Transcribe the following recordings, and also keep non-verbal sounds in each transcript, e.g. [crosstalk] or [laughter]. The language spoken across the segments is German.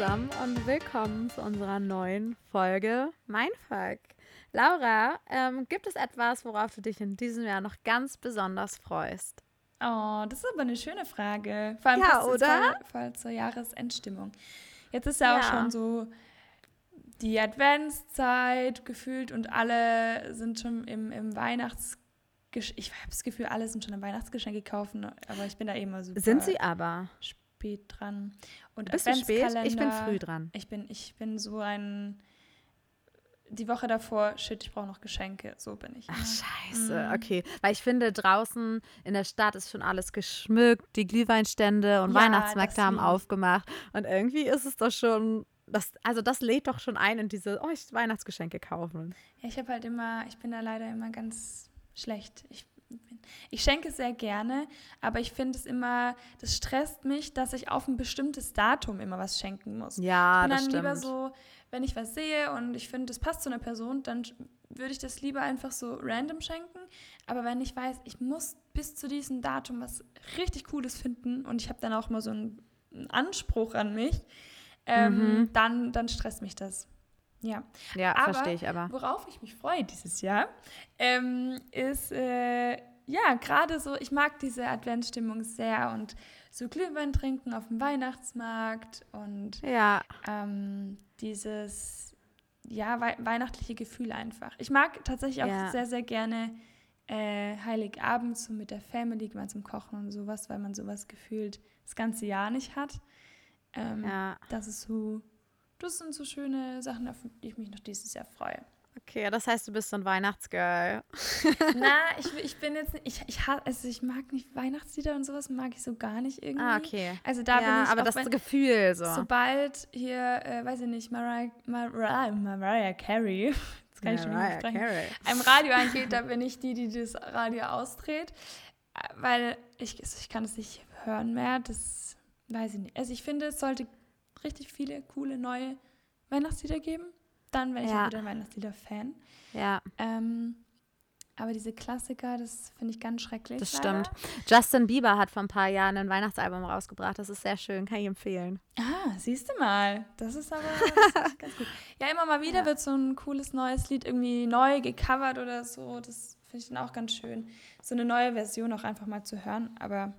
zusammen und willkommen zu unserer neuen Folge Mindfuck. Laura, ähm, gibt es etwas, worauf du dich in diesem Jahr noch ganz besonders freust? Oh, das ist aber eine schöne Frage. Vor allem Ja, oder? Voll, voll zur Jahresendstimmung. Jetzt ist ja, auch Ja. schon so die Adventszeit gefühlt und alle sind schon im, im Weihnachts... Ich habe das Gefühl, alle sind schon im Weihnachtsgeschenke kaufen, aber ich bin da eh immer super Sind sie aber? Spät dran. Und Bist du spät? Ich bin früh dran. Ich bin, ich bin so ein... Die Woche davor, shit, ich brauche noch Geschenke. So bin ich. Ach, immer. scheiße. Mhm. Okay. Weil ich finde, draußen in der Stadt ist schon alles geschmückt. Die Glühweinstände und Ja, Weihnachtsmärkte haben aufgemacht. Und irgendwie ist es doch schon. Das, also, das lädt doch schon ein in diese, oh, ich Weihnachtsgeschenke kaufen. Ja, ich habe halt immer, ich bin da leider immer ganz schlecht. Ich, ich schenke sehr gerne, aber ich finde es immer, das stresst mich, dass ich auf ein bestimmtes Datum immer was schenken muss. Ja, ich bin das dann stimmt. lieber so, wenn ich was sehe und ich finde, das passt zu einer Person, dann würde ich das lieber einfach so random schenken. Aber wenn ich weiß, ich muss bis zu diesem Datum was richtig Cooles finden und ich habe dann auch mal so einen, einen Anspruch an mich, ähm, Mhm. dann, dann stresst mich das. Ja. ja, verstehe ich aber. Worauf ich mich freue dieses Jahr, ähm, ist, äh, ja, gerade so, ich mag diese Adventsstimmung sehr und so Glühwein trinken auf dem Weihnachtsmarkt und Ja, ähm, dieses, ja, wei weihnachtliche Gefühl einfach. Ich mag tatsächlich auch Ja. sehr, sehr gerne äh, Heiligabend so mit der Family gemeinsam kochen und sowas, weil man sowas gefühlt das ganze Jahr nicht hat. Ähm, ja. Das ist so, das sind so schöne Sachen, auf die ich mich noch dieses Jahr freue. Okay, das heißt, du bist so ein Weihnachtsgirl. Na, [laughs] ich, ich bin jetzt ich, ich, also ich mag nicht Weihnachtslieder und sowas, mag ich so gar nicht irgendwie. Ah, okay. Also da ja, bin ich aber das wenn, Gefühl so. sobald hier, äh, weiß ich nicht, Mariah, Mariah, Mariah Carey, [laughs] jetzt kann ich schon nicht Mariah sprechen, einem Radio angeht, da bin ich die, die das Radio ausdreht, weil ich, ich kann es nicht hören mehr, das weiß ich nicht. Also ich finde, es sollte richtig viele coole neue Weihnachtslieder geben, dann wäre ich Ja. auch wieder ein Weihnachtslieder-Fan. Ja, Ähm, aber diese Klassiker, das finde ich ganz schrecklich. das leider. stimmt. Justin Bieber hat vor ein paar Jahren ein Weihnachtsalbum rausgebracht. Das ist sehr schön, kann ich empfehlen. Ah, siehst du mal. Das ist aber [laughs] das ist ganz gut. Ja, immer mal wieder Ja. wird so ein cooles neues Lied irgendwie neu gecovert oder so. Das finde ich dann auch ganz schön. So eine neue Version auch einfach mal zu hören. Aber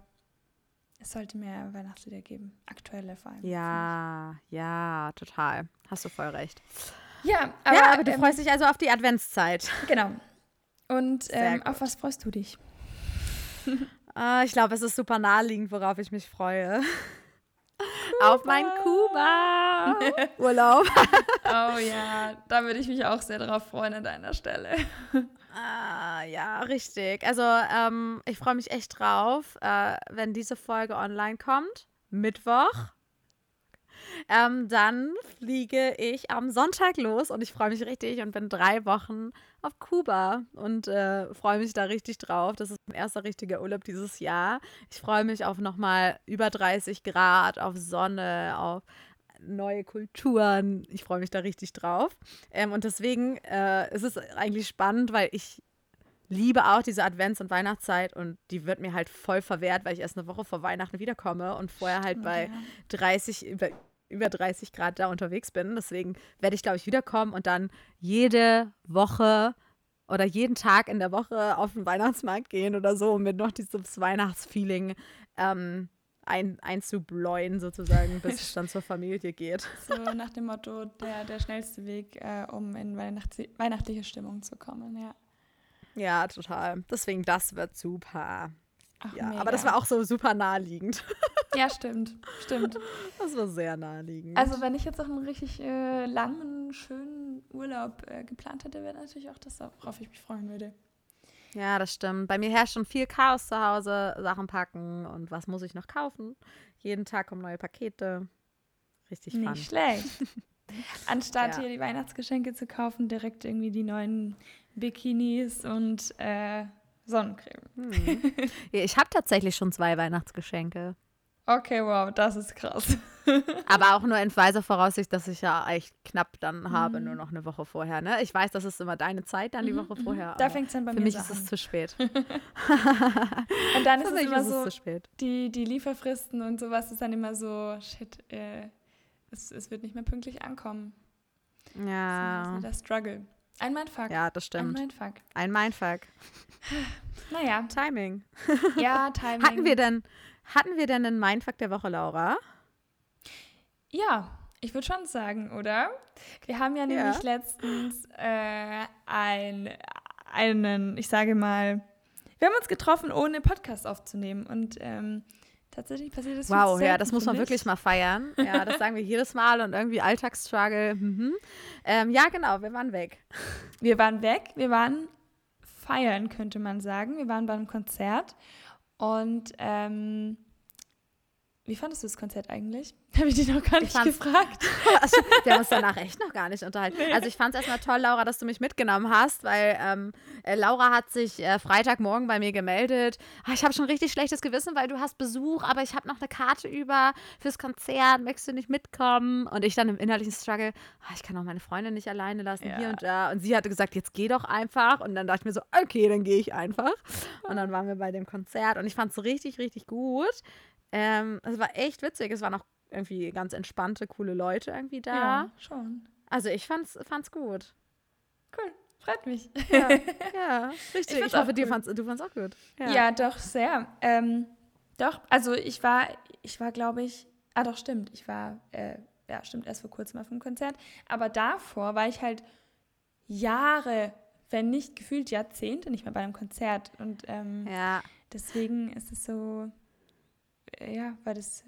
es sollte mehr Weihnachtslieder geben. Aktuelle vor allem. Ja, ja, total. Hast du voll recht. Ja, aber, ja, aber du ähm, freust dich also auf die Adventszeit. Genau. Und ähm, auf was freust du dich? [laughs] Ah, ich glaube, es ist super naheliegend, worauf ich mich freue. [laughs] Auf mein Kuba-Urlaub. [laughs] Oh ja, da würde ich mich auch sehr drauf freuen an deiner Stelle. ah, ja, richtig. Also, ähm, ich freue mich echt drauf, äh, wenn diese Folge online kommt. Mittwoch. Ähm, dann fliege ich am Sonntag los und ich freue mich richtig und bin drei Wochen auf Kuba und äh, freue mich da richtig drauf. Das ist mein erster richtiger Urlaub dieses Jahr. Ich freue mich auf nochmal über 30 Grad, auf Sonne, auf neue Kulturen. Ich freue mich da richtig drauf. Ähm, und deswegen äh, ist es eigentlich spannend, weil ich liebe auch diese Advents- und Weihnachtszeit und die wird mir halt voll verwehrt, weil ich erst eine Woche vor Weihnachten wiederkomme und vorher halt bei 30, über, über 30 Grad da unterwegs bin. Deswegen werde ich, glaube ich, wiederkommen und dann jede Woche oder jeden Tag in der Woche auf den Weihnachtsmarkt gehen oder so, um mir noch dieses Weihnachtsfeeling ähm, ein, einzubläuen, sozusagen, bis [laughs] es dann zur Familie geht. So nach dem Motto, der, der schnellste Weg, äh, um in Weihnachts weihnachtliche Stimmung zu kommen, ja. Ja, total. Deswegen, das wird super. Ach, Ja, mega. aber das war auch so super naheliegend. [laughs] Ja, stimmt, stimmt. Das war sehr naheliegend. Also wenn ich jetzt auch einen richtig äh, langen, schönen Urlaub äh, geplant hätte, wäre natürlich auch das, worauf ich mich freuen würde. Ja, das stimmt. Bei mir herrscht schon viel Chaos zu Hause, Sachen packen und was muss ich noch kaufen. Jeden Tag kommen neue Pakete. Richtig fun. Nicht schlecht. [laughs] Anstatt Ja. hier die Weihnachtsgeschenke zu kaufen, direkt irgendwie die neuen Bikinis und äh, Sonnencreme. Hm. Ich habe tatsächlich schon zwei Weihnachtsgeschenke. Okay, wow, das ist krass. [laughs] Aber auch nur in weiser Voraussicht, dass ich ja echt knapp dann habe, Mhm. nur noch eine Woche vorher. Ne? Ich weiß, das ist immer deine Zeit, dann die Mhm, Woche mhm. vorher. Da fängt es dann bei für mir mich so ist es zu spät. [laughs] Und dann ist Für es mich immer ist es so, zu spät. die, die Lieferfristen und sowas ist dann immer so, shit, äh, es, es wird nicht mehr pünktlich ankommen. Ja. Das ist der Struggle. Ein Mindfuck. Ja, das Ein stimmt. Mindfuck. Ein Mindfuck. Naja, Timing. ja, Timing. [laughs] Hatten wir denn, hatten wir denn einen Mindfuck der Woche, Laura? Ja, ich würde schon sagen, oder? Wir haben ja Ja. nämlich letztens äh, ein, einen, ich sage mal, wir haben uns getroffen, ohne Podcast aufzunehmen. Und ähm, tatsächlich passiert das Wow, ja, das muss man wirklich ich. mal feiern. [laughs] Ja, das sagen wir jedes Mal und irgendwie Alltagsstruggle. Mhm. Ähm, ja, genau, wir waren weg. Wir waren weg, wir waren feiern, könnte man sagen. Wir waren beim Konzert. Und ähm, wie fandest du das Konzert eigentlich? [laughs] Habe ich dich noch gar nicht gefragt. [laughs] Also, wir haben uns danach echt noch gar nicht unterhalten. Also ich fand es erstmal toll, Laura, dass du mich mitgenommen hast, weil ähm, äh, Laura hat sich äh, Freitagmorgen bei mir gemeldet. Ah, ich habe schon richtig schlechtes Gewissen, weil du hast Besuch, aber ich habe noch eine Karte über fürs Konzert. Möchtest du nicht mitkommen? Und ich dann im innerlichen Struggle, ah, ich kann auch meine Freundin nicht alleine lassen, Ja. hier und da. Und sie hatte gesagt, jetzt geh doch einfach. Und dann dachte ich mir so, okay, dann gehe ich einfach. Und dann waren wir bei dem Konzert und ich fand es richtig, richtig gut. Ähm, es war echt witzig. Es waren auch irgendwie ganz entspannte, coole Leute irgendwie da. Ja, schon. Also ich fand's, fand's gut. Cool, freut mich. Ja, [laughs] ja richtig. Ich, fand's hoffe, dir fand's, du fand's auch gut. Ja, doch, sehr. Ähm, doch, also ich war, ich war, glaube ich, ah doch, stimmt, ich war, äh, ja, stimmt, erst vor kurzem auf dem Konzert. Aber davor war ich halt Jahre, wenn nicht gefühlt Jahrzehnte nicht mehr bei einem Konzert. Und ähm, Ja, deswegen ist es so, ja, war das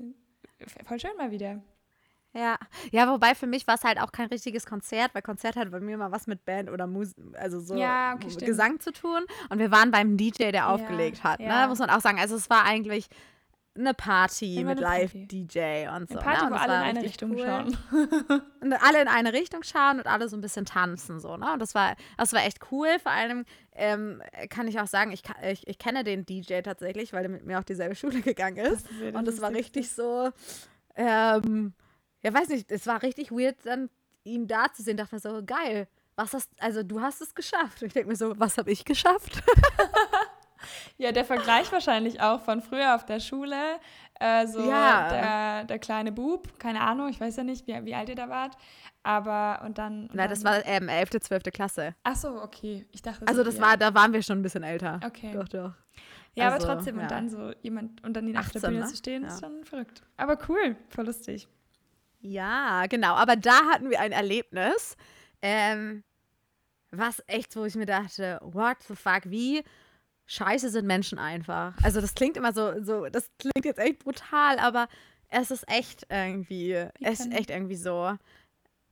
äh, voll schön mal wieder. ja. Ja, wobei für mich war es halt auch kein richtiges Konzert, weil Konzert hat bei mir immer was mit Band oder Musik, also so Ja, okay. Gesang zu tun. Und wir waren beim DJ, der aufgelegt hat, ja. ne? Muss man auch sagen. Also es war eigentlich eine Party mit eine Party. Live-DJ und so. Eine Party, ne? und wo alle in eine Richtung cool. schauen. [laughs] Und alle in eine Richtung schauen und alle so ein bisschen tanzen so, ne? Und das war, das war echt cool. Vor allem ähm, kann ich auch sagen, ich, ich, ich kenne den DJ tatsächlich, weil er mit mir auf dieselbe [laughs] Schule gegangen ist. ist das und es war richtig so, ähm, ja weiß nicht, es war richtig weird, dann ihn da zu sehen. Dachte mir so, geil. Was hast, also du hast es geschafft. Und ich denke mir so, was habe ich geschafft? [laughs] Ja, der Vergleich wahrscheinlich auch von früher auf der Schule. Äh, so Ja. der, der kleine Bub, keine Ahnung, ich weiß ja nicht, wie, wie alt ihr da wart. Aber und dann. Und Na, das dann, war ähm, 11., 12. Klasse. Ach so, okay. Ich dachte. Also so, das ja. war, da waren wir schon ein bisschen älter. Okay. Doch, doch. Ja, also, aber trotzdem. ja. Und dann so jemand und dann ihn auf der 18, Bühne ne? zu stehen, Ja. ist schon verrückt. Aber cool, voll lustig. Ja, genau. Aber da hatten wir ein Erlebnis, ähm, was echt, wo ich mir dachte, what the fuck, wie scheiße sind Menschen einfach. Also das klingt immer so, so das klingt jetzt echt brutal, aber es ist echt irgendwie, Wie es ist echt irgendwie so.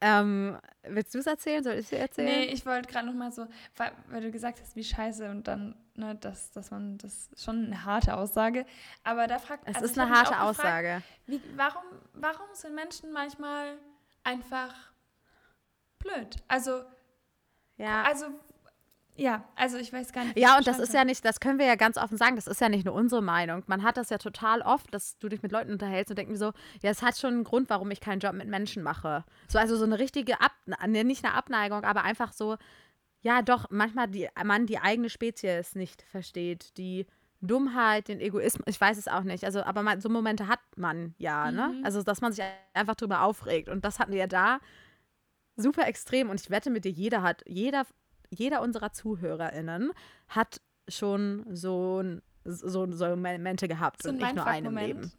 Ähm, willst du es erzählen? Soll ich es dir erzählen? Nee, ich wollte gerade noch mal so, weil, weil du gesagt hast, wie scheiße und dann, ne, dass, dass man, das ist schon eine harte Aussage. Aber da fragt es also ist eine harte gefragt, Aussage. Wie, warum, warum sind Menschen manchmal einfach blöd? Also, Ja. also, ja, also ich weiß gar nicht. Ja, und das ist ja nicht, das können wir ja ganz offen sagen, das ist ja nicht nur unsere Meinung. Man hat das ja total oft, dass du dich mit Leuten unterhältst und denkst mir so, ja, es hat schon einen Grund, warum ich keinen Job mit Menschen mache. So, also so eine richtige Ab, ne, nicht eine Abneigung, aber einfach so, ja, doch, manchmal die, man die eigene Spezies nicht versteht, die Dummheit, den Egoismus, ich weiß es auch nicht. Also, aber man, so Momente hat man ja, ne? Mhm. Also, dass man sich einfach drüber aufregt. Und das hatten wir ja da super extrem. Und ich wette mit dir, jeder hat, jeder, jeder unserer ZuhörerInnen hat schon so, ein- so, so Momente gehabt So und nicht nur einen im. Leben.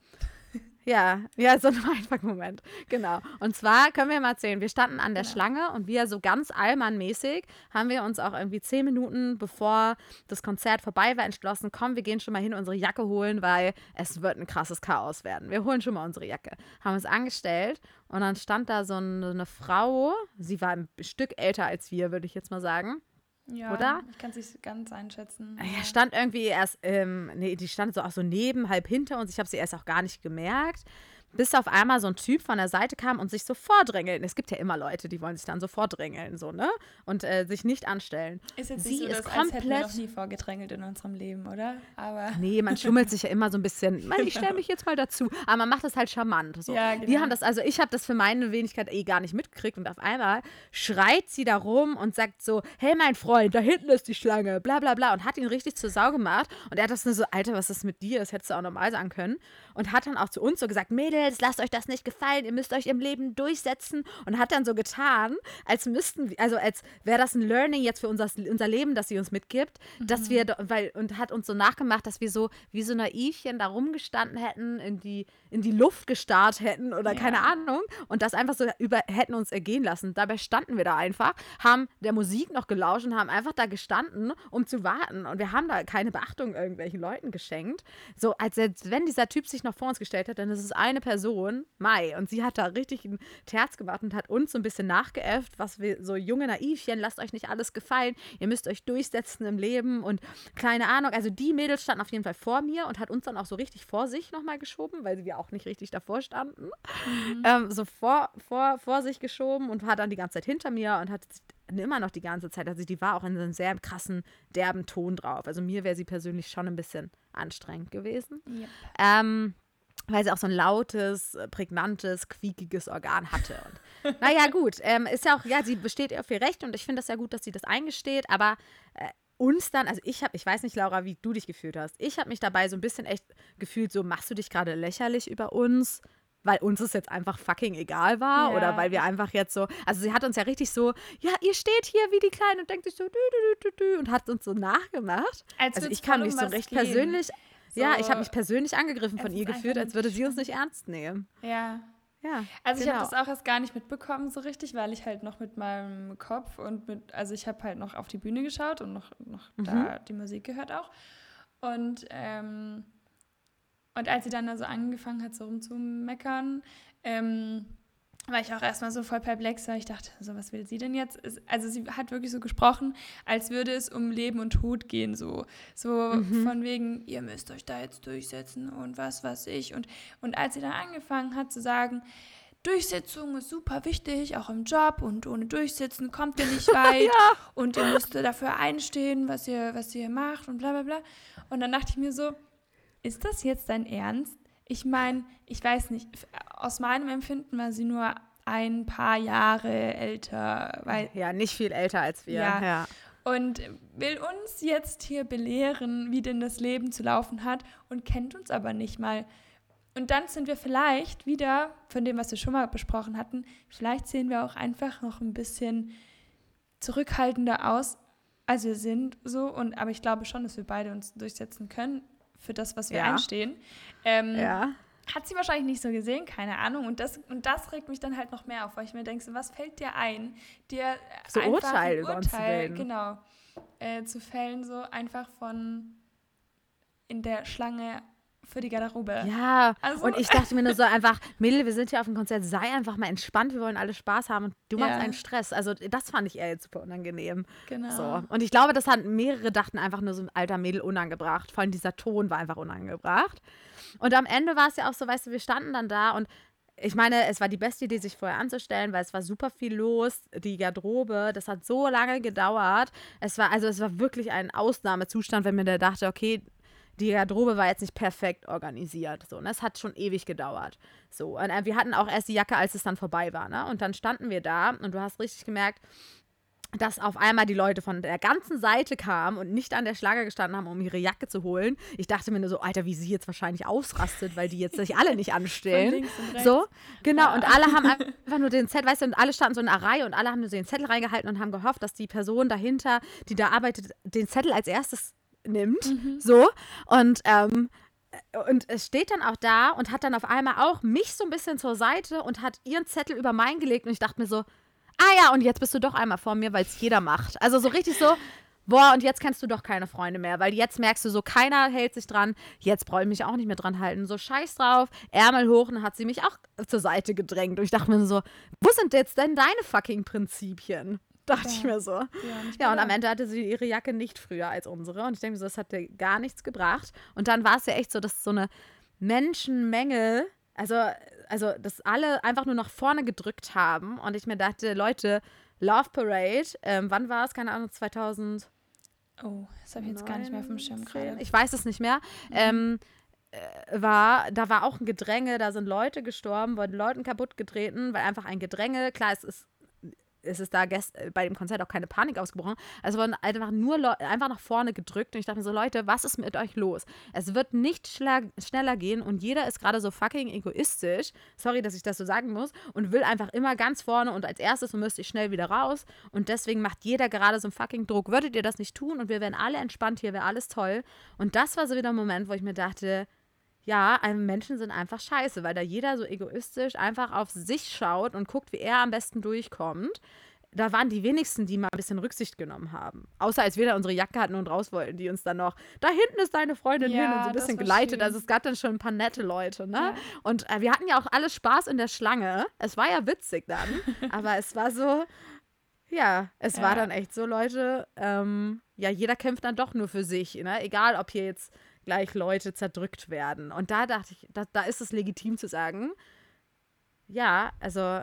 Ja, ja, so ein [laughs] Mindfuck-Moment. Genau. Und zwar können wir mal erzählen, wir standen an der Genau. Schlange und wir so ganz allmannmäßig haben wir uns auch irgendwie zehn Minuten bevor das Konzert vorbei war entschlossen, komm, wir gehen schon mal hin unsere Jacke holen, weil es wird ein krasses Chaos werden. Wir holen schon mal unsere Jacke. Haben uns angestellt und dann stand da so eine, eine Frau, sie war ein Stück älter als wir, würde ich jetzt mal sagen. Ja, Oder? Ich kann es nicht ganz einschätzen. Ja, stand irgendwie erst, ähm, nee, die stand so auch so neben, halb hinter uns. Ich habe sie erst auch gar nicht gemerkt. Bis auf einmal so ein Typ von der Seite kam und sich so vordrängeln. Es gibt ja immer Leute, die wollen sich dann so vordrängeln, so, ne? Und äh, sich nicht anstellen. ist jetzt sie nicht so, ist dass, als hätten wir komplett- noch nie vorgedrängelt in unserem Leben, oder? Aber Nee, man schummelt sich ja immer so ein bisschen. "Mann, [laughs] Ich stelle mich jetzt mal dazu. Aber man macht das halt charmant. So. Ja, Die genau. haben das, also ich habe das für meine Wenigkeit eh gar nicht mitgekriegt. Und auf einmal schreit sie da rum und sagt so: Hey, mein Freund, da hinten ist die Schlange, bla bla bla. Und hat ihn richtig zur Sau gemacht. Und er hat das nur so: Alter, was ist mit dir? Das hättest du auch normal sagen können. Und hat dann auch zu uns so gesagt: Mädels, Mädels, lasst euch das nicht gefallen, ihr müsst euch im Leben durchsetzen und hat dann so getan, als müssten wir, also als wäre das ein Learning jetzt für unser, unser Leben, das sie uns mitgibt, mhm. dass wir, weil, und hat uns so nachgemacht, dass wir so wie so Naivchen da rumgestanden hätten, in die, in die Luft gestarrt hätten oder ja. keine Ahnung und das einfach so über, hätten uns ergehen lassen. Dabei standen wir da einfach, haben der Musik noch gelauscht und haben einfach da gestanden, um zu warten und wir haben da keine Beachtung irgendwelchen Leuten geschenkt. So, als wenn dieser Typ sich noch vor uns gestellt hat, dann ist es eine Person, Mai, und sie hat da richtig ein Terz gemacht und hat uns so ein bisschen nachgeäfft, was wir so junge Naivchen, lasst euch nicht alles gefallen, ihr müsst euch durchsetzen im Leben und keine Ahnung. Also die Mädels standen auf jeden Fall vor mir und hat uns dann auch so richtig vor sich nochmal geschoben, weil wir auch nicht richtig davor standen. Mhm. Ähm, so vor, vor, vor sich geschoben und war dann die ganze Zeit hinter mir und hat immer noch die ganze Zeit, also die war auch in einem sehr krassen, derben Ton drauf. Also mir wäre sie persönlich schon ein bisschen anstrengend gewesen. Yep. Ähm, weil sie auch so ein lautes, prägnantes, quiekiges Organ hatte. Und, naja, gut, ähm, ist ja auch, ja, sie besteht auf ihr Recht und ich finde das ja gut, dass sie das eingesteht, aber äh, uns dann, also ich habe, ich weiß nicht, Laura, wie du dich gefühlt hast. Ich habe mich dabei so ein bisschen echt gefühlt, so machst du dich gerade lächerlich über uns? weil uns es jetzt einfach fucking egal war ja. oder weil wir einfach jetzt so, also sie hat uns ja richtig so, ja, ihr steht hier wie die Kleine und denkt sich so, dü, dü, dü, dü, und hat uns so nachgemacht. Als also ich kann mich so recht gehen. persönlich, so, ja, ich habe mich persönlich angegriffen von ihr gefühlt, als würde sie uns nicht ernst nehmen. Ja. Ja, also genau. ich habe das auch erst gar nicht mitbekommen so richtig, weil ich halt noch mit meinem Kopf und mit, also ich habe halt noch auf die Bühne geschaut und noch, noch mhm. da die Musik gehört auch. Und ähm, und als sie dann da so angefangen hat, so rumzumeckern, ähm, war ich auch erstmal so voll perplex, weil ich dachte, so, was will sie denn jetzt? Also sie hat wirklich so gesprochen, als würde es um Leben und Tod gehen, so. So mhm. von wegen, ihr müsst euch da jetzt durchsetzen und was weiß ich. Und, und als sie dann angefangen hat zu sagen, Durchsetzung ist super wichtig, auch im Job und ohne Durchsetzen kommt ihr nicht [laughs] weit ja. und ihr müsst dafür einstehen, was ihr, was ihr macht und bla bla bla. Und dann dachte ich mir so, ist das jetzt dein Ernst? Ich meine, ich weiß nicht, aus meinem Empfinden war sie nur ein paar Jahre älter. Weil, ja, nicht viel älter als wir. Ja. ja. Und will uns jetzt hier belehren, wie denn das Leben zu laufen hat und kennt uns aber nicht mal. Und dann sind wir vielleicht wieder, von dem, was wir schon mal besprochen hatten, vielleicht sehen wir auch einfach noch ein bisschen zurückhaltender aus, als wir sind so. Und aber ich glaube schon, dass wir beide uns durchsetzen können für das, was wir ja. einstehen. Ähm, ja. Hat sie wahrscheinlich nicht so gesehen, keine Ahnung. Und das, und das regt mich dann halt noch mehr auf, weil ich mir denke, so, was fällt dir ein, dir so einfach Urteil, ein Urteil genau, äh, zu fällen, so einfach von in der Schlange für die Garderobe. Ja, also, und ich dachte mir nur so einfach, Mädel, wir sind hier auf dem Konzert, sei einfach mal entspannt, wir wollen alle Spaß haben und du ja. machst einen Stress. Also das fand ich eher jetzt super unangenehm. Genau. So. Und ich glaube, das hat mehrere dachten einfach nur so ein alter Mädel unangebracht. Vor allem dieser Ton war einfach unangebracht. Und am Ende war es ja auch so, weißt du, wir standen dann da und ich meine, es war die beste Idee, sich vorher anzustellen, weil es war super viel los. Die Garderobe, das hat so lange gedauert. Es war, also es war wirklich ein Ausnahmezustand, wenn man da dachte, okay, die Garderobe war jetzt nicht perfekt organisiert. So, ne? Es hat schon ewig gedauert. So, und äh, wir hatten auch erst die Jacke, als es dann vorbei war. Ne? Und dann standen wir da und du hast richtig gemerkt, dass auf einmal die Leute von der ganzen Seite kamen und nicht an der Schlange gestanden haben, um ihre Jacke zu holen. Ich dachte mir nur so, Alter, wie sie jetzt wahrscheinlich ausrastet, weil die jetzt sich alle nicht anstellen. So, genau. Ja. Und alle haben einfach nur den Zettel, weißt du, und alle standen so in einer Reihe und alle haben nur den Zettel reingehalten und haben gehofft, dass die Person dahinter, die da arbeitet, den Zettel als erstes nimmt. Mhm. So. Und, ähm, und es steht dann auch da und hat dann auf einmal auch mich so ein bisschen zur Seite und hat ihren Zettel über meinen gelegt und ich dachte mir so, ah ja, und jetzt bist du doch einmal vor mir, weil es jeder macht. Also so richtig so, boah, und jetzt kennst du doch keine Freunde mehr, weil jetzt merkst du so, keiner hält sich dran, jetzt brauche ich mich auch nicht mehr dran halten. So scheiß drauf, Ärmel hoch, und hat sie mich auch zur Seite gedrängt. Und ich dachte mir so, wo sind jetzt denn deine fucking Prinzipien? dachte ja. ich mir so. Ja, ja und am Ende hatte sie ihre Jacke nicht früher als unsere. Und ich denke mir so, das hat dir gar nichts gebracht. Und dann war es ja echt so, dass so eine Menschenmenge, also, also dass alle einfach nur nach vorne gedrückt haben. Und ich mir dachte, Leute, Love Parade, ähm, wann war es? Keine Ahnung, 2000. Oh, das habe ich jetzt gar nicht mehr auf dem Schirm gerade. Ich weiß es nicht mehr. Mhm. Ähm, äh, war, da war auch ein Gedränge, da sind Leute gestorben, wurden Leuten kaputt getreten, weil einfach ein Gedränge, klar, es ist ist es da gest äh, bei dem Konzert auch keine Panik ausgebrochen. Also wurden einfach nur Le einfach nach vorne gedrückt und ich dachte mir so, Leute, was ist mit euch los? Es wird nicht schneller gehen und jeder ist gerade so fucking egoistisch, sorry, dass ich das so sagen muss, und will einfach immer ganz vorne und als erstes und müsste ich schnell wieder raus und deswegen macht jeder gerade so einen fucking Druck. Würdet ihr das nicht tun und wir wären alle entspannt hier, wäre alles toll. Und das war so wieder ein Moment, wo ich mir dachte, ja, Menschen sind einfach scheiße, weil da jeder so egoistisch einfach auf sich schaut und guckt, wie er am besten durchkommt. Da waren die wenigsten, die mal ein bisschen Rücksicht genommen haben. Außer als wir da unsere Jacke hatten und raus wollten, die uns dann noch, da hinten ist deine Freundin ja, hin und so ein bisschen geleitet. Schön. Also es gab dann schon ein paar nette Leute, ne? Ja. Und äh, wir hatten ja auch alles Spaß in der Schlange. Es war ja witzig dann, [laughs] aber es war so, ja, es ja. war dann echt so, Leute, ähm, ja, jeder kämpft dann doch nur für sich, ne? Egal, ob hier jetzt gleich Leute zerdrückt werden. Und da dachte ich, da, da ist es legitim zu sagen, ja, also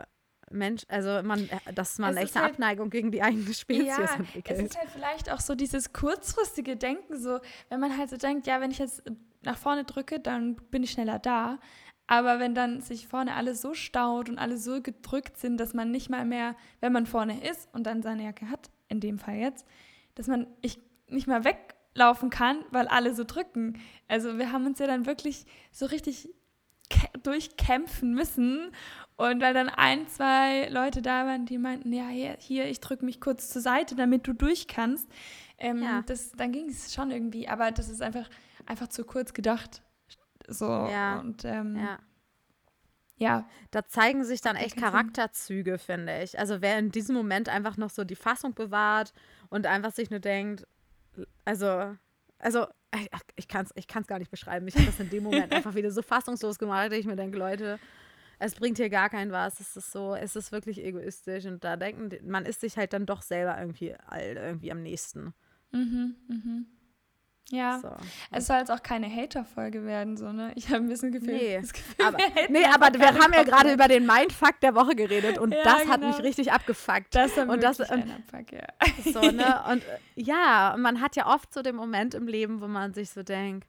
Mensch, also man, äh, dass man echt eine halt, Abneigung gegen die eigene Spezies ja, entwickelt. Es ist halt vielleicht auch so dieses kurzfristige Denken, so, wenn man halt so denkt, ja, wenn ich jetzt nach vorne drücke, dann bin ich schneller da. Aber wenn dann sich vorne alles so staut und alle so gedrückt sind, dass man nicht mal mehr, wenn man vorne ist und dann seine Jacke hat, in dem Fall jetzt, dass man ich nicht mal weg laufen kann, weil alle so drücken. Also wir haben uns ja dann wirklich so richtig durchkämpfen müssen. Und weil dann ein, zwei Leute da waren, die meinten, ja, hier, hier ich drücke mich kurz zur Seite, damit du durch kannst. Ähm, ja. das, dann ging es schon irgendwie, aber das ist einfach, einfach zu kurz gedacht. So, ja. und ähm, ja. ja. Da zeigen sich dann echt Charakterzüge, finde ich. Also wer in diesem Moment einfach noch so die Fassung bewahrt und einfach sich nur denkt, also, also ich kann es ich kann's gar nicht beschreiben. Ich habe das in dem Moment [laughs] einfach wieder so fassungslos gemacht, dass ich mir denke, Leute, es bringt hier gar keinen was. Es ist so, es ist wirklich egoistisch und da denken, man ist sich halt dann doch selber irgendwie irgendwie am nächsten. Mhm, mhm. Ja, so. es soll jetzt auch keine Hater-Folge werden, so, ne? Ich habe ein bisschen Gefühl, nee, Gefühl aber, wir, nee, aber wir haben ja gerade über den Mindfuck der Woche geredet und ja, das genau. hat mich richtig abgefuckt. Das war und das, ein Abfuck, ja. So, ne? Und äh, ja, man hat ja oft so den Moment im Leben, wo man sich so denkt,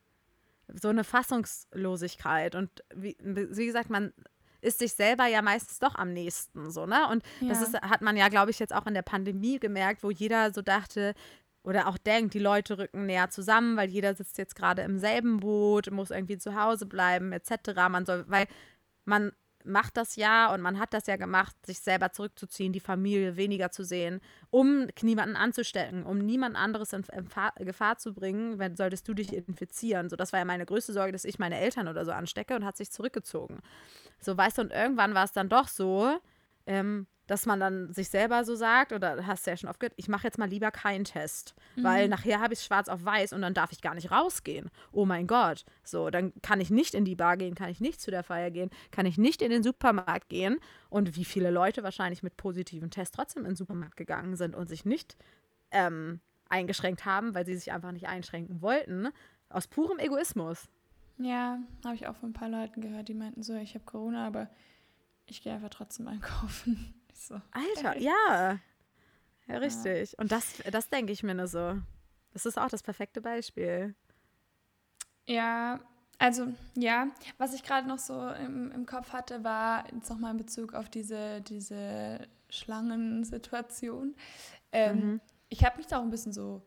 so eine Fassungslosigkeit und wie, wie gesagt, man ist sich selber ja meistens doch am nächsten so, ne? Und ja. das ist, hat man ja, glaube ich, jetzt auch in der Pandemie gemerkt, wo jeder so dachte, oder auch denkt, die Leute rücken näher zusammen, weil jeder sitzt jetzt gerade im selben Boot, muss irgendwie zu Hause bleiben, etc. Man soll, weil man macht das ja und man hat das ja gemacht, sich selber zurückzuziehen, die Familie weniger zu sehen, um niemanden anzustecken, um niemand anderes in Gefahr zu bringen, wenn solltest du dich infizieren. So, das war ja meine größte Sorge, dass ich meine Eltern oder so anstecke und hat sich zurückgezogen. So, weißt du, und irgendwann war es dann doch so, ähm, dass man dann sich selber so sagt, oder hast du ja schon oft gehört, ich mache jetzt mal lieber keinen Test, mhm. weil nachher habe ich es schwarz auf weiß und dann darf ich gar nicht rausgehen. Oh mein Gott. So, dann kann ich nicht in die Bar gehen, kann ich nicht zu der Feier gehen, kann ich nicht in den Supermarkt gehen. Und wie viele Leute wahrscheinlich mit positiven Test trotzdem in den Supermarkt gegangen sind und sich nicht ähm, eingeschränkt haben, weil sie sich einfach nicht einschränken wollten, aus purem Egoismus. Ja, habe ich auch von ein paar Leuten gehört, die meinten so, ich habe Corona, aber ich gehe einfach trotzdem einkaufen. So. Alter, ja. Ja, richtig. Ja. Und das, das denke ich mir nur so. Das ist auch das perfekte Beispiel. Ja, also ja, was ich gerade noch so im, im Kopf hatte, war jetzt nochmal in Bezug auf diese, diese Schlangensituation. Ähm, mhm. Ich habe mich da auch ein bisschen so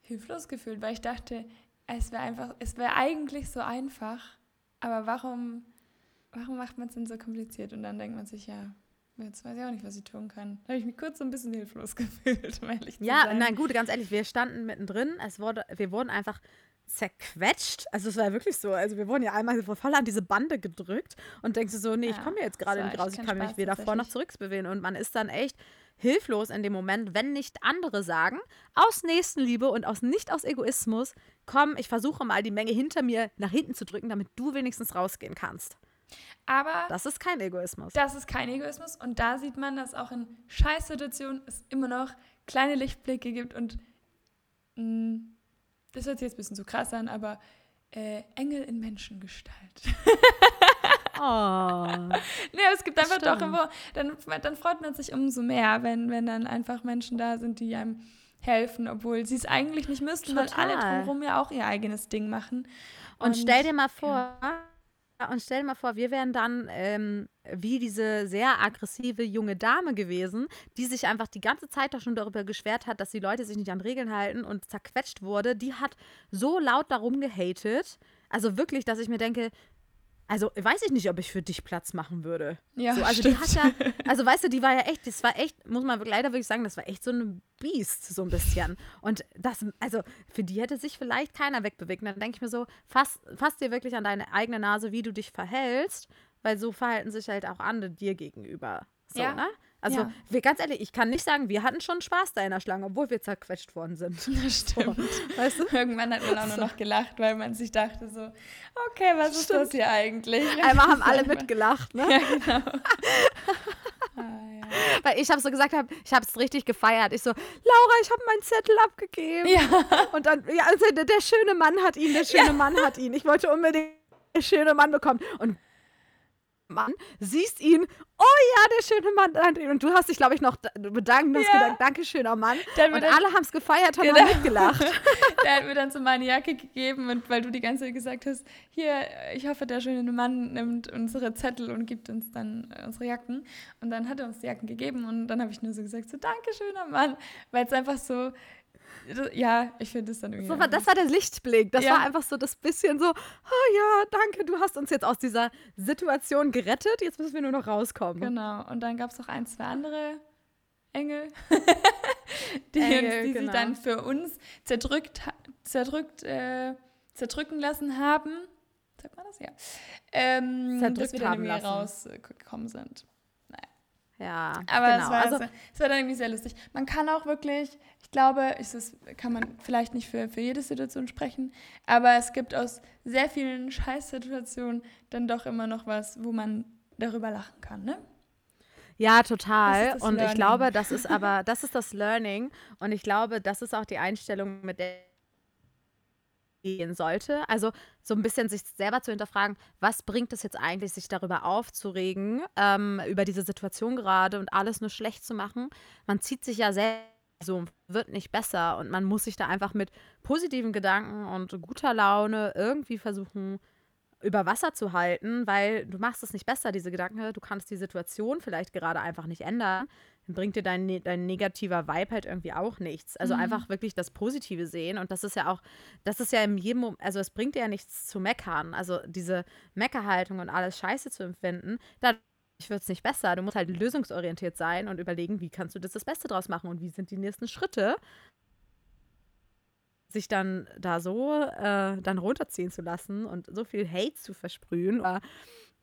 hilflos gefühlt, weil ich dachte, es wäre einfach, es wäre eigentlich so einfach, aber warum, warum macht man es denn so kompliziert? Und dann denkt man sich, ja, Jetzt weiß ich auch nicht, was ich tun kann. Da habe ich mich kurz so ein bisschen hilflos [laughs] gefühlt, um ehrlich zu ja, sein. Ja, nein, gut, ganz ehrlich, wir standen mittendrin. Es wurde, wir wurden einfach zerquetscht. Also es war wirklich so. Also wir wurden ja einmal voll an diese Bande gedrückt und denkst du so, nee, ja, ich komme jetzt gerade nicht raus, ich kann mich weder vor noch zurück bewegen. Und man ist dann echt hilflos in dem Moment, wenn nicht andere sagen, aus Nächstenliebe und aus nicht aus Egoismus, komm, ich versuche mal die Menge hinter mir nach hinten zu drücken, damit du wenigstens rausgehen kannst. Aber das ist kein Egoismus. Das ist kein Egoismus. Und da sieht man, dass auch in Scheißsituationen es immer noch kleine Lichtblicke gibt. Und mh, mm, das hört sich jetzt ein bisschen zu krass an, aber äh, Engel in Menschengestalt. [laughs] oh. nee, es gibt einfach Stimmt. doch immer, dann, dann freut man sich umso mehr, wenn, wenn dann einfach Menschen da sind, die einem helfen, obwohl sie es eigentlich nicht müssten, Total. weil alle drumherum ja auch ihr eigenes Ding machen. Und, Und stell dir mal vor, ja und stell dir mal vor, wir wären dann ähm, wie diese sehr aggressive junge Dame gewesen, die sich einfach die ganze Zeit doch schon darüber geschwert hat, dass die Leute sich nicht an Regeln halten und zerquetscht wurde. Die hat so laut darum gehatet. Also wirklich, dass ich mir denke, also weiß ich nicht, ob ich für dich Platz machen würde. Ja, so, also stimmt. die hat ja, also weißt du, die war ja echt, das war echt, muss man leider wirklich sagen, das war echt so eine Biest, so ein bisschen. Und das, also für die hätte sich vielleicht keiner wegbewegt. Und dann denke ich mir so, fass, fass dir wirklich an deine eigene Nase, wie du dich verhältst, weil so verhalten sich halt auch andere dir gegenüber. So, Ja. ne? Also, Ja. wir, ganz ehrlich, ich kann nicht sagen, wir hatten schon Spaß da in der Schlange, obwohl wir zerquetscht worden sind. [laughs] Das stimmt. Weißt du? Irgendwann hat man auch nur noch gelacht, weil man sich dachte so, okay, was ist Stimmt. das hier eigentlich? [laughs] Einmal haben [laughs] alle mitgelacht, ne? Ja, genau. ah, ja. Weil ich habe so gesagt, hab, ich habe es richtig gefeiert. Ich so, Laura, ich habe meinen Zettel abgegeben. ja, Und dann, ja, also der, der schöne Mann hat ihn, der schöne Mann hat ihn. Ich wollte unbedingt der schöne Mann bekommen. Und Mann, siehst ihn, oh ja, der schöne Mann. Und du hast dich, glaube ich, noch da- bedankt und hast Ja. gedacht, danke, schöner Mann. Mir Und dann- alle haben es gefeiert, haben Genau. mitgelacht. [laughs] der hat mir dann so meine Jacke gegeben und weil du die ganze Zeit gesagt hast, hier, ich hoffe, der schöne Mann nimmt unsere Zettel und gibt uns dann äh, unsere Jacken. Und dann hat er uns die Jacken gegeben und dann habe ich nur so gesagt, so, danke, schöner Mann, weil es einfach so, ja, ich finde es dann irgendwie... So das war der Lichtblick. Das Ja. war einfach so das bisschen so, oh ja, danke, du hast uns jetzt aus dieser Situation gerettet. Jetzt müssen wir nur noch rauskommen. Genau. Und dann gab es noch ein, zwei andere Engel, [laughs] die, Engel, uns, die genau. sich dann für uns zerdrückt, zerdrückt, äh, zerdrücken lassen haben. Sagt man das? Ja. Ähm, Zerdrückt dass wir dann haben irgendwie lassen. rausgekommen sind. Ja, Aber genau. es, war, also, es war dann irgendwie sehr lustig. Man kann auch wirklich, ich glaube, es ist, kann man vielleicht nicht für, für jede Situation sprechen, aber es gibt aus sehr vielen Scheißsituationen dann doch immer noch was, wo man darüber lachen kann, ne? Ja, total. und ich Learning. glaube, das ist [laughs] aber, das ist das Learning. Und ich glaube, das ist auch die Einstellung, mit der gehen sollte. Also so ein bisschen sich selber zu hinterfragen, was bringt es jetzt eigentlich, sich darüber aufzuregen, ähm, über diese Situation gerade und alles nur schlecht zu machen. Man zieht sich ja selbst so, wird nicht besser und man muss sich da einfach mit positiven Gedanken und guter Laune irgendwie versuchen, über Wasser zu halten, weil du machst es nicht besser, diese Gedanken. Du kannst die Situation vielleicht gerade einfach nicht ändern. Dann bringt dir dein, ne- dein negativer Vibe halt irgendwie auch nichts. Also Mhm. einfach wirklich das Positive sehen. Und das ist ja auch, das ist ja in jedem, Mom- also es bringt dir ja nichts zu meckern. Also diese Meckerhaltung und alles scheiße zu empfinden, dadurch wird es nicht besser. Du musst halt lösungsorientiert sein und überlegen, wie kannst du das das Beste draus machen und wie sind die nächsten Schritte sich dann da so äh, dann runterziehen zu lassen und so viel Hate zu versprühen. Oder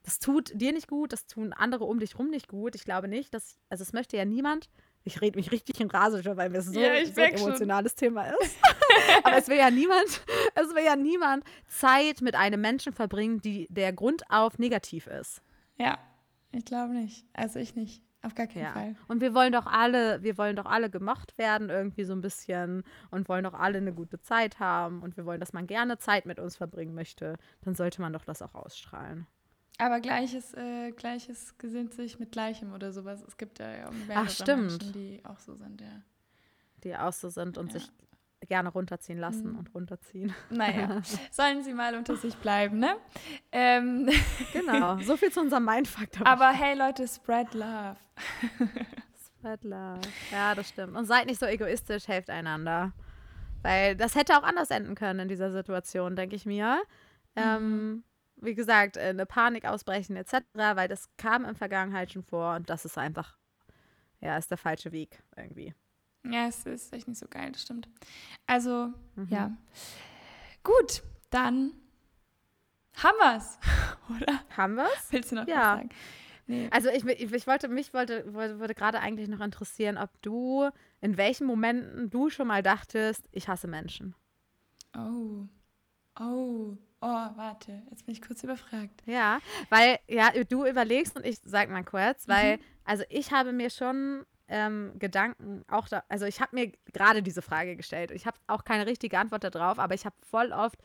das tut dir nicht gut, das tun andere um dich rum nicht gut. Ich glaube nicht, dass, also es möchte ja niemand, ich rede mich richtig in Rase schon, weil mir so, Ja, so ein merk schon. emotionales Thema ist. [laughs] Aber es will ja niemand, es will ja niemand Zeit mit einem Menschen verbringen, die der Grund auf negativ ist. Ja, ich glaube nicht. Also ich nicht. Auf gar keinen Ja. Fall. Und wir wollen doch alle, wir wollen doch alle gemocht werden irgendwie so ein bisschen und wollen doch alle eine gute Zeit haben und wir wollen, dass man gerne Zeit mit uns verbringen möchte. Dann sollte man doch das auch ausstrahlen. Aber Gleiches, äh, Gleiches gesinnt sich mit Gleichem oder sowas. Es gibt ja auch mehrere stimmt. Menschen, die auch so sind, ja. Die auch so sind und Ja. sich gerne runterziehen lassen Mhm. und runterziehen. Naja, [laughs] sollen sie mal unter sich bleiben, ne? Ähm, Genau. so viel zu unserem Mindfaktor. aber hey Leute, spread love. Spread love. Ja, das stimmt. Und seid nicht so egoistisch, helft einander. Weil das hätte auch anders enden können in dieser Situation, denke ich mir. Ähm, wie gesagt, äh, eine Panik ausbrechen etc., weil das kam in der Vergangenheit schon vor und das ist einfach, ja, ist der falsche Weg irgendwie. Ja, es ist echt nicht so geil, das stimmt. Also, Mhm. ja. Gut, dann haben wir's. [laughs] Oder? Haben wir es? Willst du noch Ja. was sagen? Nee. Also ich, ich, ich wollte, mich wollte, wollte, würde gerade eigentlich noch interessieren, ob du, in welchen Momenten du schon mal dachtest, ich hasse Menschen. Oh. Oh. Oh, warte. Jetzt bin ich kurz überfragt. Ja, weil, ja, du überlegst und ich sag mal kurz, weil, Mhm. also ich habe mir schon ähm, Gedanken auch da, also ich habe mir gerade diese Frage gestellt. Ich habe auch keine richtige Antwort darauf, aber ich habe voll oft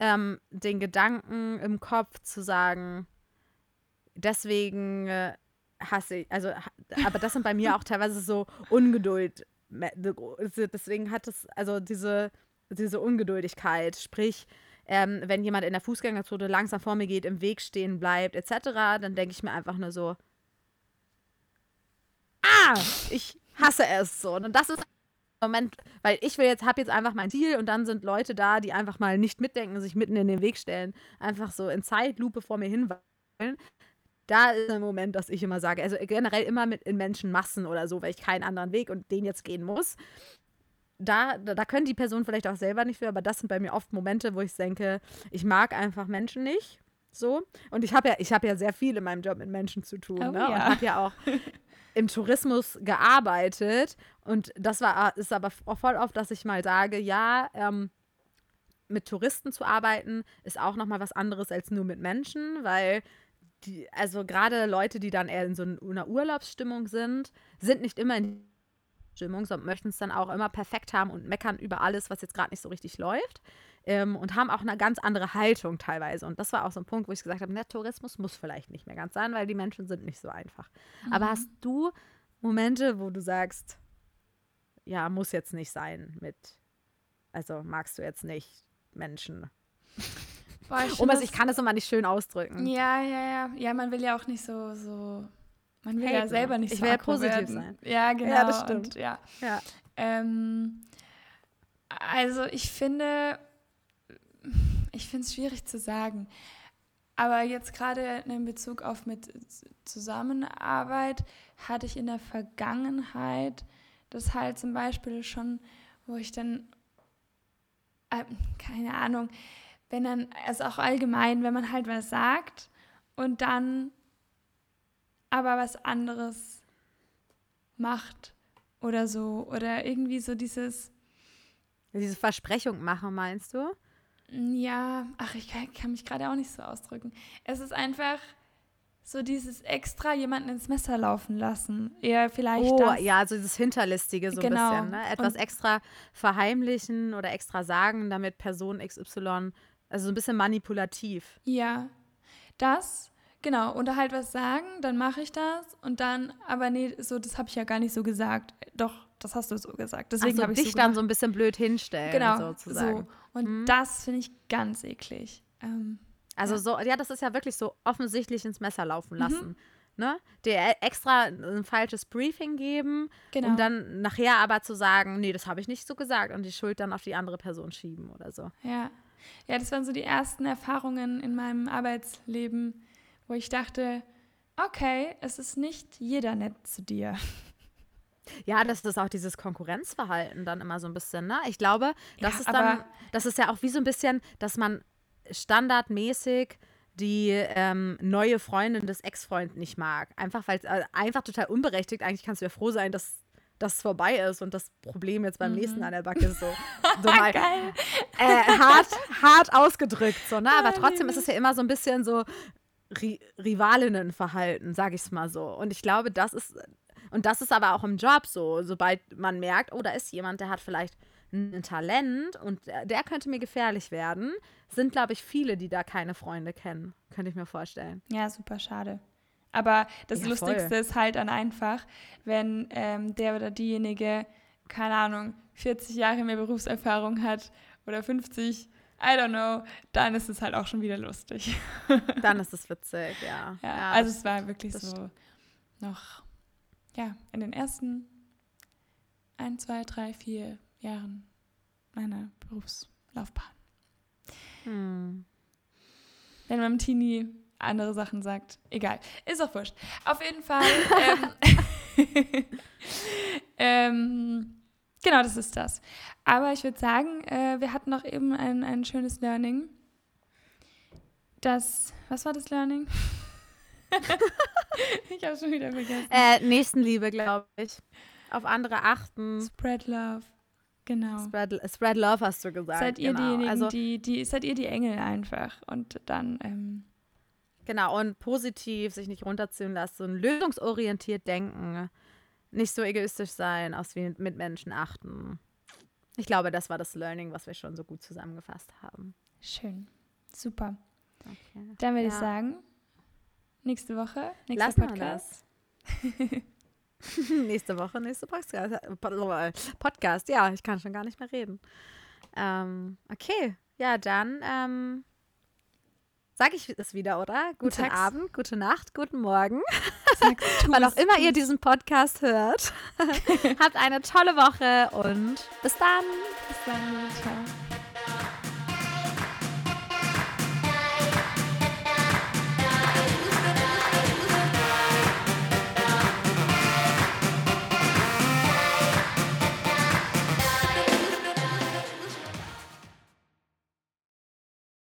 ähm, den Gedanken im Kopf zu sagen, deswegen äh, hasse ich, also, aber das sind bei mir auch teilweise so Ungeduld. Deswegen hat es, also diese, diese Ungeduldigkeit, sprich, ähm, wenn jemand in der Fußgängerzone langsam vor mir geht, im Weg stehen bleibt, etc., dann denke ich mir einfach nur so, ah, ich hasse es so. Und das ist Moment, weil ich will jetzt, habe jetzt einfach mein Ziel und dann sind Leute da, die einfach mal nicht mitdenken, sich mitten in den Weg stellen, einfach so in Zeitlupe vor mir hinwollen. Da ist ein Moment, dass ich immer sage, also generell immer mit in Menschenmassen oder so, weil ich keinen anderen Weg und den jetzt gehen muss. Da, da, da können die Personen vielleicht auch selber nicht für, aber das sind bei mir oft Momente, wo ich denke, ich mag einfach Menschen nicht. So. Und ich habe ja, ich habe ja sehr viel in meinem Job mit Menschen zu tun. Oh, ne? ja. Und habe ja auch im Tourismus gearbeitet. Und das war, ist aber voll oft, dass ich mal sage, ja, ähm, mit Touristen zu arbeiten, ist auch nochmal was anderes als nur mit Menschen, weil die, also gerade Leute, die dann eher in so einer Urlaubsstimmung sind, sind nicht immer in Stimmung, sondern möchten es dann auch immer perfekt haben und meckern über alles, was jetzt gerade nicht so richtig läuft. Ähm, und haben auch eine ganz andere Haltung teilweise. Und das war auch so ein Punkt, wo ich gesagt habe, der Tourismus muss vielleicht nicht mehr ganz sein, weil die Menschen sind nicht so einfach. Mhm. Aber hast du Momente, wo du sagst, ja, muss jetzt nicht sein mit, also magst du jetzt nicht Menschen? Boah, ich, um, also ich kann das immer nicht schön ausdrücken. Ja, ja, ja. Ja, man will ja auch nicht so, so man will hey, ja selber nicht ich so will ja positiv werden. sein. Ja, genau. Ja, das stimmt. Und, ja. ja. Ähm, also ich finde, ich finde es schwierig zu sagen. Aber jetzt gerade in Bezug auf mit Zusammenarbeit hatte ich in der Vergangenheit das halt zum Beispiel schon, wo ich dann, äh, keine Ahnung, wenn dann, also auch allgemein, wenn man halt was sagt und dann aber was anderes macht oder so. Oder irgendwie so dieses. Diese Versprechung machen, meinst du? Ja, ach, ich kann, kann mich gerade auch nicht so ausdrücken. Es ist einfach so dieses extra jemanden ins Messer laufen lassen. Eher vielleicht. Oh, das. ja, so dieses Hinterlistige so Genau. ein bisschen. Ne? Etwas Und- extra verheimlichen oder extra sagen, damit Person XY, also so ein bisschen manipulativ. Ja, das, genau. Und halt was sagen, dann mache ich das. Und dann, aber nee, so, das habe ich ja gar nicht so gesagt. Doch, das hast du so gesagt. Deswegen also habe ich dich so dann so ein bisschen blöd hinstellen, Genau, sozusagen. so. Und Mhm. das finde ich ganz eklig. Ähm, Also Ja. so, ja, das ist ja wirklich so offensichtlich ins Messer laufen Mhm. lassen. Ne? Dir e- extra ein falsches Briefing geben, genau. um dann nachher aber zu sagen, nee, das habe ich nicht so gesagt und die Schuld dann auf die andere Person schieben oder so. Ja. ja, das waren so die ersten Erfahrungen in meinem Arbeitsleben, wo ich dachte, okay, es ist nicht jeder nett zu dir. Ja, das ist auch dieses Konkurrenzverhalten dann immer so ein bisschen, ne? Ich glaube, das Ja, ist dann, das ist ja auch wie so ein bisschen, dass man standardmäßig die ähm, neue Freundin des Ex-Freundes nicht mag. Einfach, weil es äh, einfach total unberechtigt, eigentlich kannst du ja froh sein, dass das vorbei ist und das Problem jetzt beim nächsten an der Backe ist so, [laughs] so mal Geil. äh, hart, hart ausgedrückt, so, ne? Aber trotzdem ist es ja immer so ein bisschen so Ri Rivalinnenverhalten, sag ich's mal so. Und ich glaube, das ist, und das ist aber auch im Job so, sobald man merkt, oh, da ist jemand, der hat vielleicht ein Talent und der, könnte mir gefährlich werden, sind, glaube ich, viele, die da keine Freunde kennen. Könnte ich mir vorstellen. Ja, super schade. Aber das Ja, Lustigste voll. ist halt dann einfach, wenn ähm, der oder diejenige, keine Ahnung, 40 Jahre mehr Berufserfahrung hat oder 50, I don't know, dann ist es halt auch schon wieder lustig. Dann [laughs] ist es witzig, ja. Ja, also das- es war wirklich so noch, ja, in den ersten ein, zwei, drei, vier Jahren meiner Berufslaufbahn. hm. Wenn man Teenie andere Sachen sagt, egal, ist auch wurscht. Auf jeden Fall, [laughs] ähm, [laughs] ähm, genau, das ist das. Aber ich würde sagen, äh, wir hatten noch eben ein, ein schönes Learning. Das, was war das Learning? [laughs] ich habe schon wieder vergessen. Äh, Nächstenliebe, glaube ich. Auf andere achten. Spread Love. Genau. Spread, spread Love hast du gesagt. seid ihr genau. diejenigen, also, die, die, seid ihr die Engel einfach. Und dann, ähm, Genau, und positiv sich nicht runterziehen lassen, lösungsorientiert denken, nicht so egoistisch sein, aus wie mit Menschen achten. Ich glaube, das war das Learning, was wir schon so gut zusammengefasst haben. schön. Super. Okay. Dann würde ich Ja. sagen, nächste Woche, nächster Lassen Podcast. [laughs] Nächste Woche, nächste Podcast. Podcast. Ja, ich kann schon gar nicht mehr reden. Ähm, okay, Ja, dann ähm, sage ich es wieder, oder? Guten sag's. Abend, gute Nacht, guten Morgen. [laughs] [laughs] Wann auch immer ihr diesen Podcast hört. Habt eine tolle Woche und bis dann. Bis dann. Ciao.